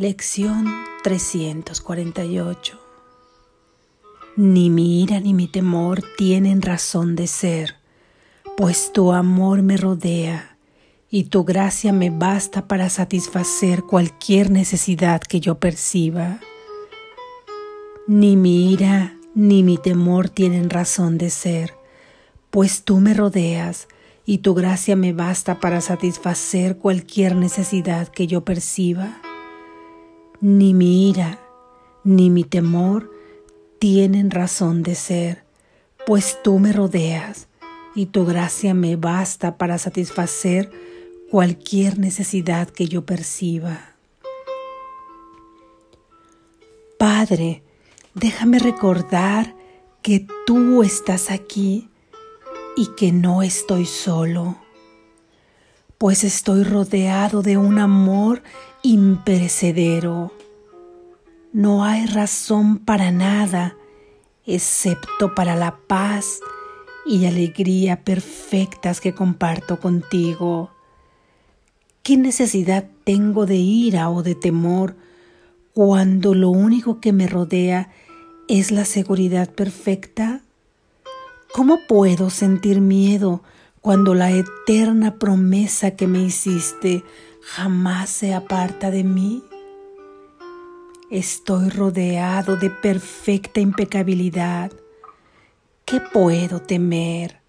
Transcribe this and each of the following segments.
Lección 348 Ni mi ira ni mi temor tienen razón de ser, pues tu amor me rodea y tu gracia me basta para satisfacer cualquier necesidad que yo perciba. Ni mi ira ni mi temor tienen razón de ser, pues tú me rodeas y tu gracia me basta para satisfacer cualquier necesidad que yo perciba. Ni mi ira ni mi temor tienen razón de ser, pues tú me rodeas y tu gracia me basta para satisfacer cualquier necesidad que yo perciba. Padre, déjame recordar que tú estás aquí y que no estoy solo, pues estoy rodeado de un amor imperecedero. No hay razón para nada excepto para la paz y alegría perfectas que comparto contigo. ¿Qué necesidad tengo de ira o de temor cuando lo único que me rodea es la seguridad perfecta? ¿Cómo puedo sentir miedo cuando la eterna promesa que me hiciste jamás se aparta de mí? Estoy rodeado de perfecta impecabilidad. ¿Qué puedo temer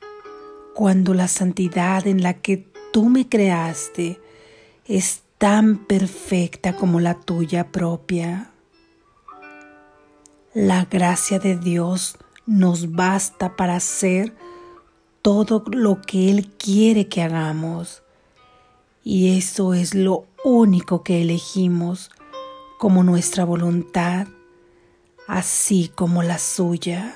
cuando la santidad en la que tú me creaste es tan perfecta como la tuya propia? La gracia de Dios nos basta para hacer todo lo que Él quiere que hagamos. Y eso es lo único que elegimos como nuestra voluntad, así como la suya.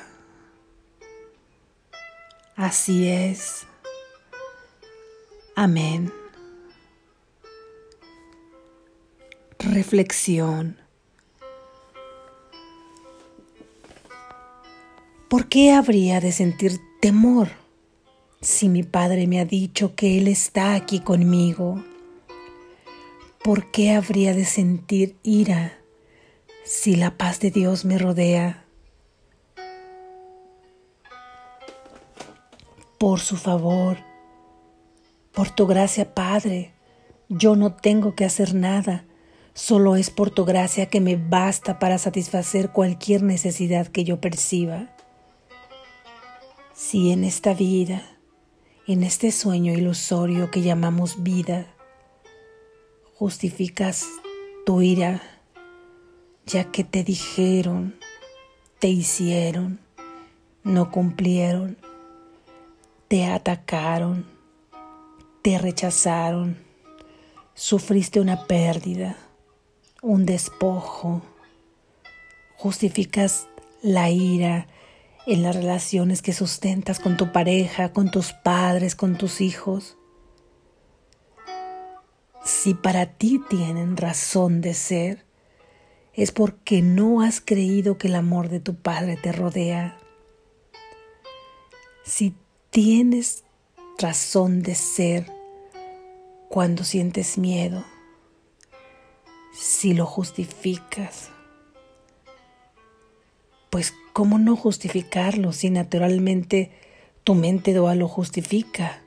Así es. Amén. Reflexión. ¿Por qué habría de sentir temor si mi Padre me ha dicho que Él está aquí conmigo? ¿Por qué habría de sentir ira si la paz de Dios me rodea? Por su favor, por tu gracia, Padre, yo no tengo que hacer nada, solo es por tu gracia que me basta para satisfacer cualquier necesidad que yo perciba. Si en esta vida, en este sueño ilusorio que llamamos vida, justificas tu ira, ya que te dijeron, te hicieron, no cumplieron, te atacaron, te rechazaron, sufriste una pérdida, un despojo, justificas la ira en las relaciones que sustentas con tu pareja, con tus padres, con tus hijos si para ti tienen razón de ser, es porque no has creído que el amor de tu Padre te rodea. Si tienes razón de ser cuando sientes miedo, si lo justificas, pues ¿cómo no justificarlo si naturalmente tu mente lo justifica?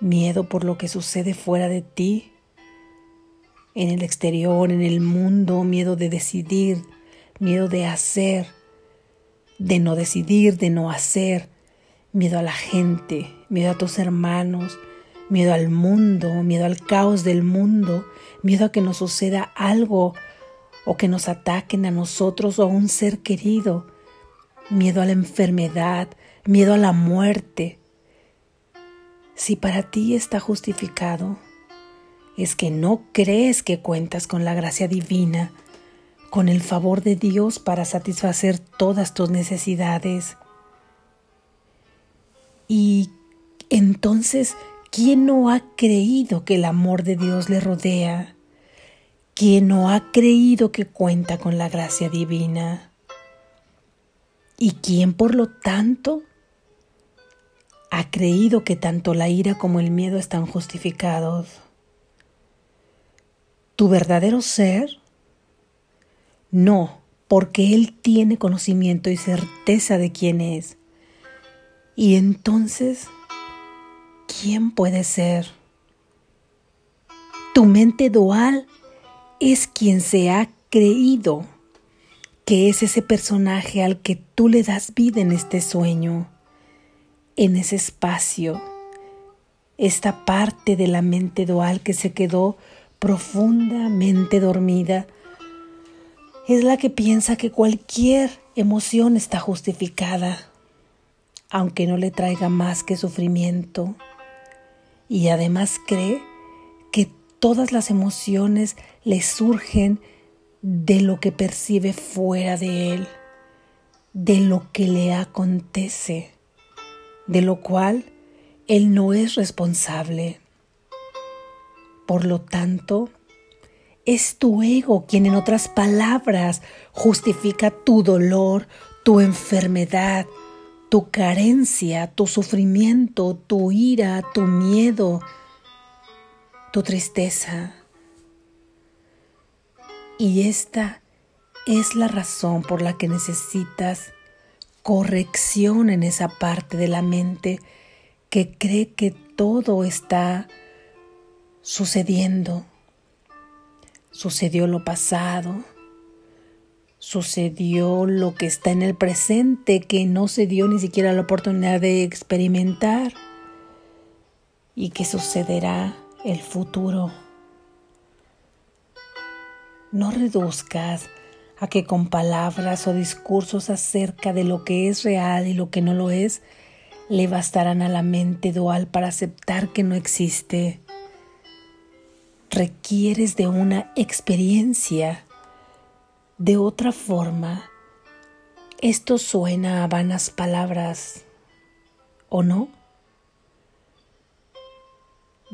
miedo por lo que sucede fuera de ti, en el exterior, en el mundo, miedo de decidir, miedo de hacer, de no decidir, de no hacer, miedo a la gente, miedo a tus hermanos, miedo al mundo, miedo al caos del mundo, miedo a que nos suceda algo o que nos ataquen a nosotros o a un ser querido, miedo a la enfermedad, miedo a la muerte, si para ti está justificado, es que no crees que cuentas con la gracia divina, con el favor de Dios para satisfacer todas tus necesidades. Y entonces, ¿quién no ha creído que el amor de Dios le rodea? ¿Quién no ha creído que cuenta con la gracia divina? ¿Y quién, por lo tanto, ha creído que tanto la ira como el miedo están justificados. tu verdadero ser? No, porque Él tiene conocimiento y certeza de quién es. Y entonces, ¿quién puede ser? Tu mente dual es quien se ha creído que es ese personaje al que tú le das vida en este sueño, en ese espacio, esta parte de la mente dual que se quedó profundamente dormida, es la que piensa que cualquier emoción está justificada, aunque no le traiga más que sufrimiento, y además cree todas las emociones le surgen de lo que percibe fuera de él, de lo que le acontece, de lo cual él no es responsable. Por lo tanto, es tu ego quien en otras palabras justifica tu dolor, tu enfermedad, tu carencia, tu sufrimiento, tu ira, tu miedo, tu tristeza. Y esta es la razón por la que necesitas corrección en esa parte de la mente que cree que todo está sucediendo. Sucedió lo pasado, sucedió lo que está en el presente que no se dio ni siquiera la oportunidad de experimentar y que sucederá el futuro. No reduzcas a que con palabras o discursos acerca de lo que es real y lo que no lo es, le bastarán a la mente dual para aceptar que no existe. Requieres de una experiencia. De otra forma, esto suena a vanas palabras, ¿o no?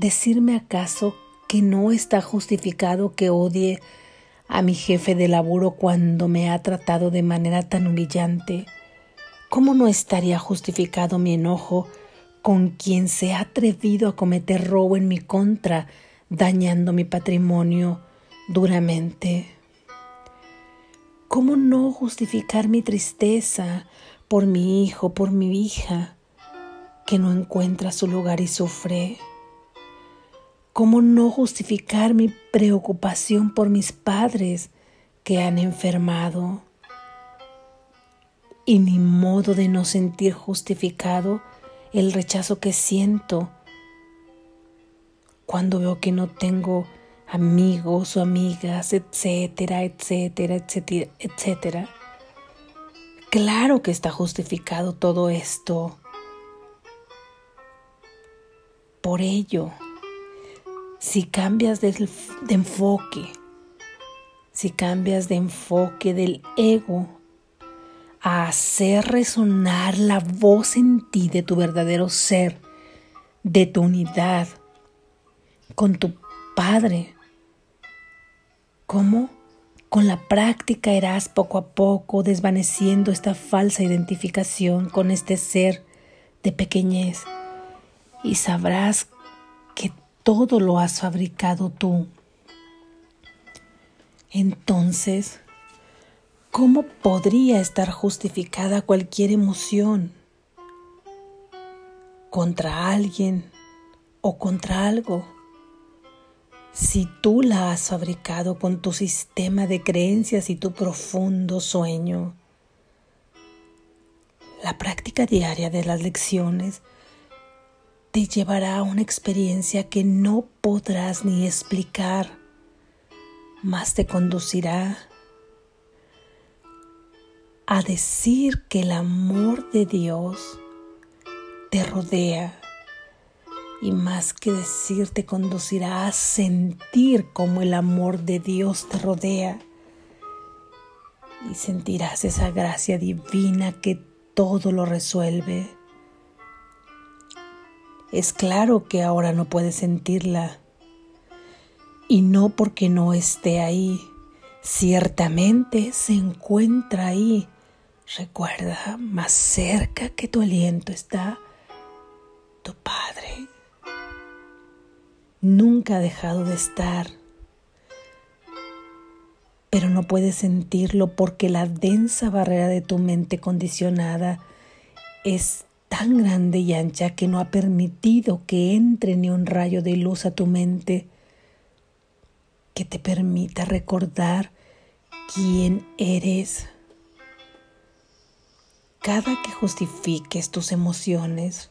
¿Decirme acaso que no está justificado que odie a mi jefe de laburo cuando me ha tratado de manera tan humillante, ¿cómo no estaría justificado mi enojo con quien se ha atrevido a cometer robo en mi contra, dañando mi patrimonio duramente? ¿Cómo no justificar mi tristeza por mi hijo, por mi hija, que no encuentra su lugar y sufre? ¿Cómo no justificar mi preocupación por mis padres que han enfermado? Y mi modo de no sentir justificado el rechazo que siento cuando veo que no tengo amigos o amigas, etcétera, etcétera, etcétera, etcétera. Claro que está justificado todo esto. Por ello, si cambias de, enfoque, si cambias de enfoque del ego a hacer resonar la voz en ti de tu verdadero ser, de tu unidad con tu Padre, ¿cómo? Con la práctica irás poco a poco desvaneciendo esta falsa identificación con este ser de pequeñez y sabrás todo lo has fabricado tú. Entonces, ¿cómo podría estar justificada cualquier emoción contra alguien o contra algo? Si tú la has fabricado con tu sistema de creencias y tu profundo sueño, la práctica diaria de las lecciones te llevará a una experiencia que no podrás ni explicar, más te conducirá a decir que el amor de Dios te rodea y más que decir te conducirá a sentir como el amor de Dios te rodea y sentirás esa gracia divina que todo lo resuelve es claro que ahora no puedes sentirla. Y no porque no esté ahí, ciertamente se encuentra ahí. Recuerda, más cerca que tu aliento está tu Padre. Nunca ha dejado de estar. pero no puedes sentirlo porque la densa barrera de tu mente condicionada es tan grande y ancha que no ha permitido que entre ni un rayo de luz a tu mente que te permita recordar quién eres. Cada que justifiques tus emociones,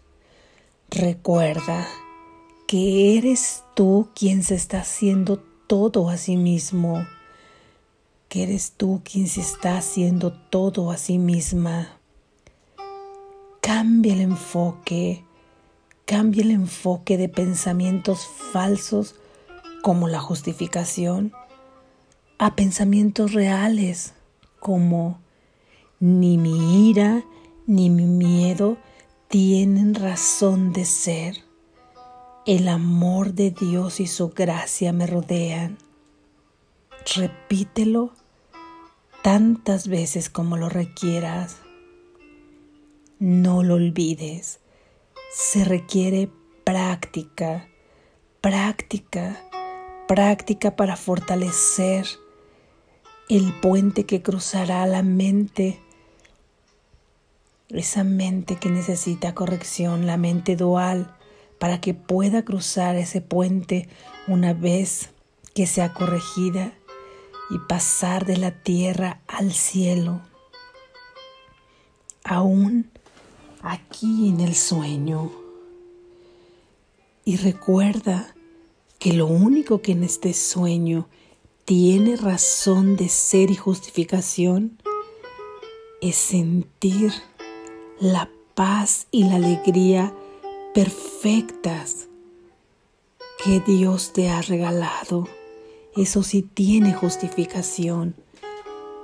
recuerda que eres tú quien se está haciendo todo a sí mismo, que eres tú quien se está haciendo todo a sí misma. Cambia el enfoque, cambia el enfoque de pensamientos falsos como la justificación a pensamientos reales como ni mi ira ni mi miedo tienen razón de ser. El amor de Dios y su gracia me rodean. Repítelo tantas veces como lo requieras. No lo olvides. Se requiere práctica, práctica, práctica para fortalecer el puente que cruzará la mente, esa mente que necesita corrección, la mente dual, para que pueda cruzar ese puente una vez que sea corregida y pasar de la tierra al cielo. Aún aquí en el sueño. Y recuerda que lo único que en este sueño tiene razón de ser y justificación es sentir la paz y la alegría perfectas que Dios te ha regalado. Eso sí tiene justificación.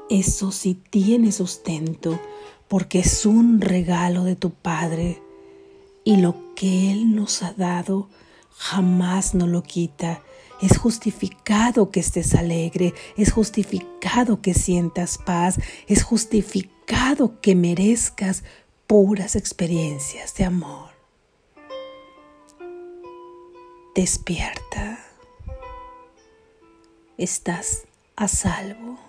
Eso sí tiene sustento porque es un regalo de tu Padre y lo que Él nos ha dado jamás nos lo quita. Es justificado que estés alegre, es justificado que sientas paz, es justificado que merezcas puras experiencias de amor. Despierta. Estás a salvo.